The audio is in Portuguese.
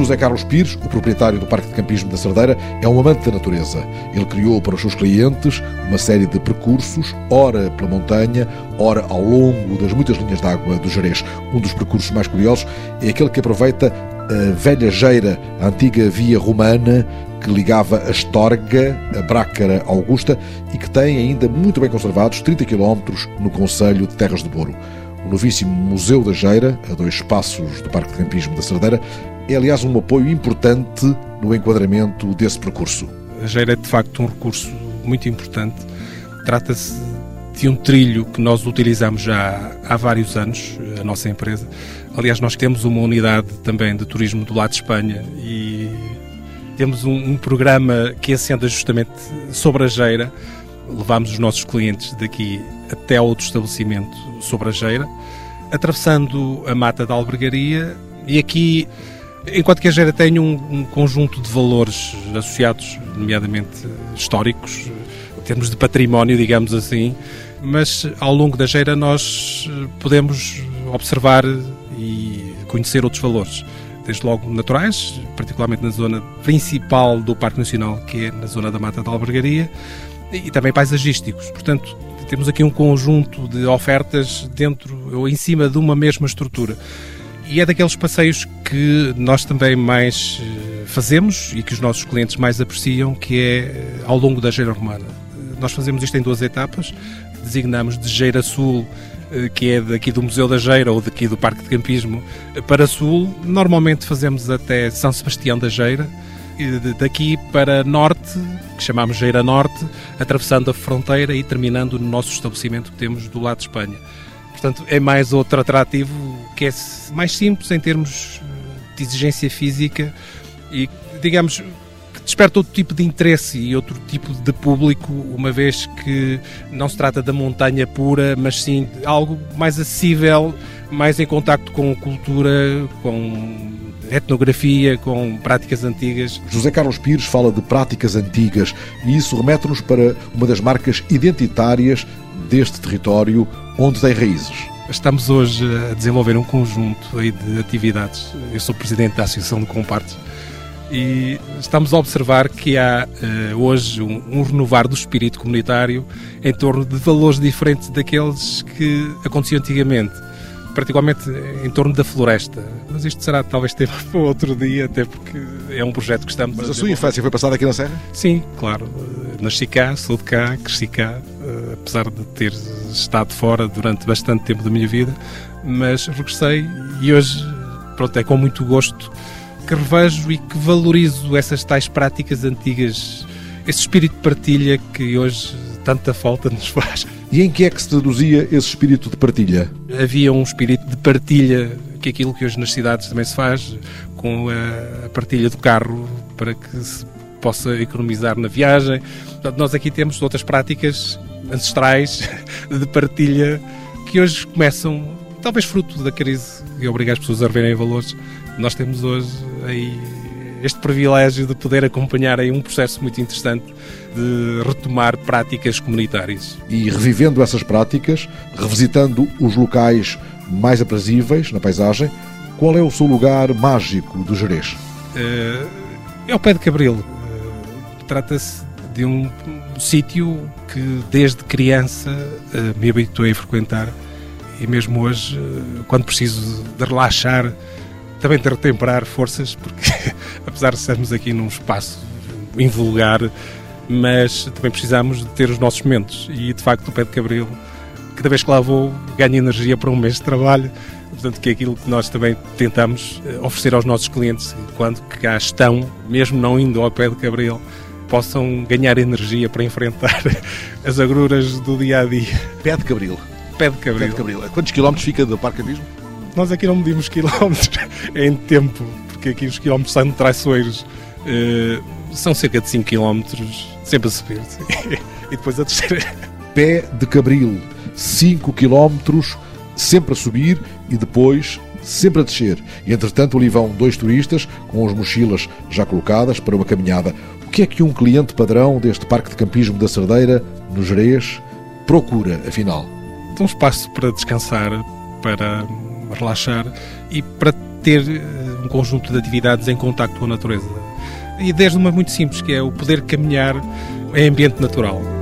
José Carlos Pires, o proprietário do Parque de Campismo da Cerdeira, é um amante da natureza. Ele criou para os seus clientes uma série de percursos, ora pela montanha, ora ao longo das muitas linhas de água do Jerez. Um dos percursos mais curiosos é aquele que aproveita a velha Geira, a antiga via romana que ligava a Estorga, a Brácara Augusta e que tem ainda muito bem conservados 30 km no Conselho de Terras de Boro. O novíssimo Museu da Geira, a dois passos do Parque de Campismo da Cerdeira, é aliás um apoio importante no enquadramento desse percurso. A Geira é de facto um recurso muito importante. Trata-se de um trilho que nós utilizamos já há vários anos, a nossa empresa. Aliás, nós temos uma unidade também de turismo do lado de Espanha e temos um, um programa que assenta justamente sobre a Geira. Levamos os nossos clientes daqui até outro estabelecimento sobre a Geira, atravessando a mata da albergaria e aqui Enquanto que a Geira tem um, um, conjunto de valores associados, nomeadamente históricos, em termos de património, digamos assim, mas ao longo da Geira nós podemos observar e conhecer outros valores. Desde logo naturais, particularmente na zona principal do Parque Nacional, que é na zona da Mata da Albergaria, e também paisagísticos. Portanto, temos aqui um conjunto de ofertas dentro ou em cima de uma mesma estrutura. E é daqueles passeios que nós também mais eh, fazemos e que os nossos clientes mais apreciam, que é eh, ao longo da Geira Romana. Nós fazemos isto em duas etapas, designamos de Geira Sul, eh, que é daqui do Museu da Geira ou daqui do Parque de Campismo, para Sul. Normalmente fazemos até São Sebastião da Geira, daqui para Norte, que chamamos Geira Norte, atravessando a fronteira e terminando no nosso estabelecimento que temos do lado de Espanha. Portanto, é mais outro atrativo que é mais simples em termos de exigência física e, digamos, que desperta outro tipo de interesse e outro tipo de público, uma vez que não se trata da montanha pura, mas sim de algo mais acessível, mais em contacto com cultura, com etnografia, com práticas antigas. José Carlos Pires fala de práticas antigas e isso remete-nos para uma das marcas identitárias deste território onde tem raízes. Estamos hoje a desenvolver um conjunto de atividades. Eu sou presidente da Associação de Compartes e estamos a observar que há uh, hoje um, um, renovar do espírito comunitário em torno de valores diferentes daqueles que aconteciam antigamente particularmente em torno da floresta. Mas isto será talvez tema para outro dia, até porque é um projeto que estamos Mas a, a sua infância foi passada aqui na Serra? Sim, claro. Nasci cá, sou de cá, cresci cá, eh, apesar de ter estado fora durante bastante tempo da minha vida, mas regressei e hoje, pronto, é com muito gosto que revejo e que valorizo essas tais práticas antigas, esse espírito de partilha que hoje tanta falta nos faz. E em que é que se traduzia esse espírito de partilha? Havia um espírito de partilha, que é aquilo que hoje nas cidades também se faz, com a partilha do carro para que se possa economizar na viagem. Portanto, nós aqui temos outras práticas ancestrais de partilha que hoje começam, talvez fruto da crise e obriga as pessoas a reverem valores. Nós temos hoje aí este privilégio de poder acompanhar aí um processo muito interessante de retomar práticas comunitárias. E revivendo essas práticas, revisitando os locais mais aprazíveis na paisagem, qual é o seu lugar mágico do Jerez? Eh, é o Pé de Cabril. Eh, trata-se de um sítio que desde criança eh, me habituei a frequentar e mesmo hoje, quando preciso de relaxar, também de retemperar forças, porque apesar de estarmos aqui num espaço invulgar, mas também precisamos de ter os nossos momentos. E de facto, o pé de Cabril, cada vez que lá vou, ganho energia para um mês de trabalho. Portanto, que é aquilo que nós também tentamos eh, oferecer aos nossos clientes, quando cá estão, mesmo não indo ao pé de Cabril, possam ganhar energia para enfrentar as agruras do dia a dia. Pé de Cabril. Pé de Cabril. Pé de Cabril. Quantos quilómetros fica do Parque Abismo? Nós aqui não medimos quilómetros em tempo, porque aqui os quilómetros são traiçoeiros. Uh, são cerca de 5 quilómetros, sempre a subir. e depois a descer. Pé de Cabril, 5 quilómetros, sempre a subir e depois sempre a descer. E entretanto ali vão dois turistas com as mochilas já colocadas para uma caminhada. O que é que um cliente padrão deste Parque de Campismo da Cerdeira, no Jerez, procura, afinal? Um espaço para descansar, para relaxar e para ter eh, um conjunto de atividades em contacto com a natureza. E desde uma muito simples, que é o poder caminhar em ambiente natural.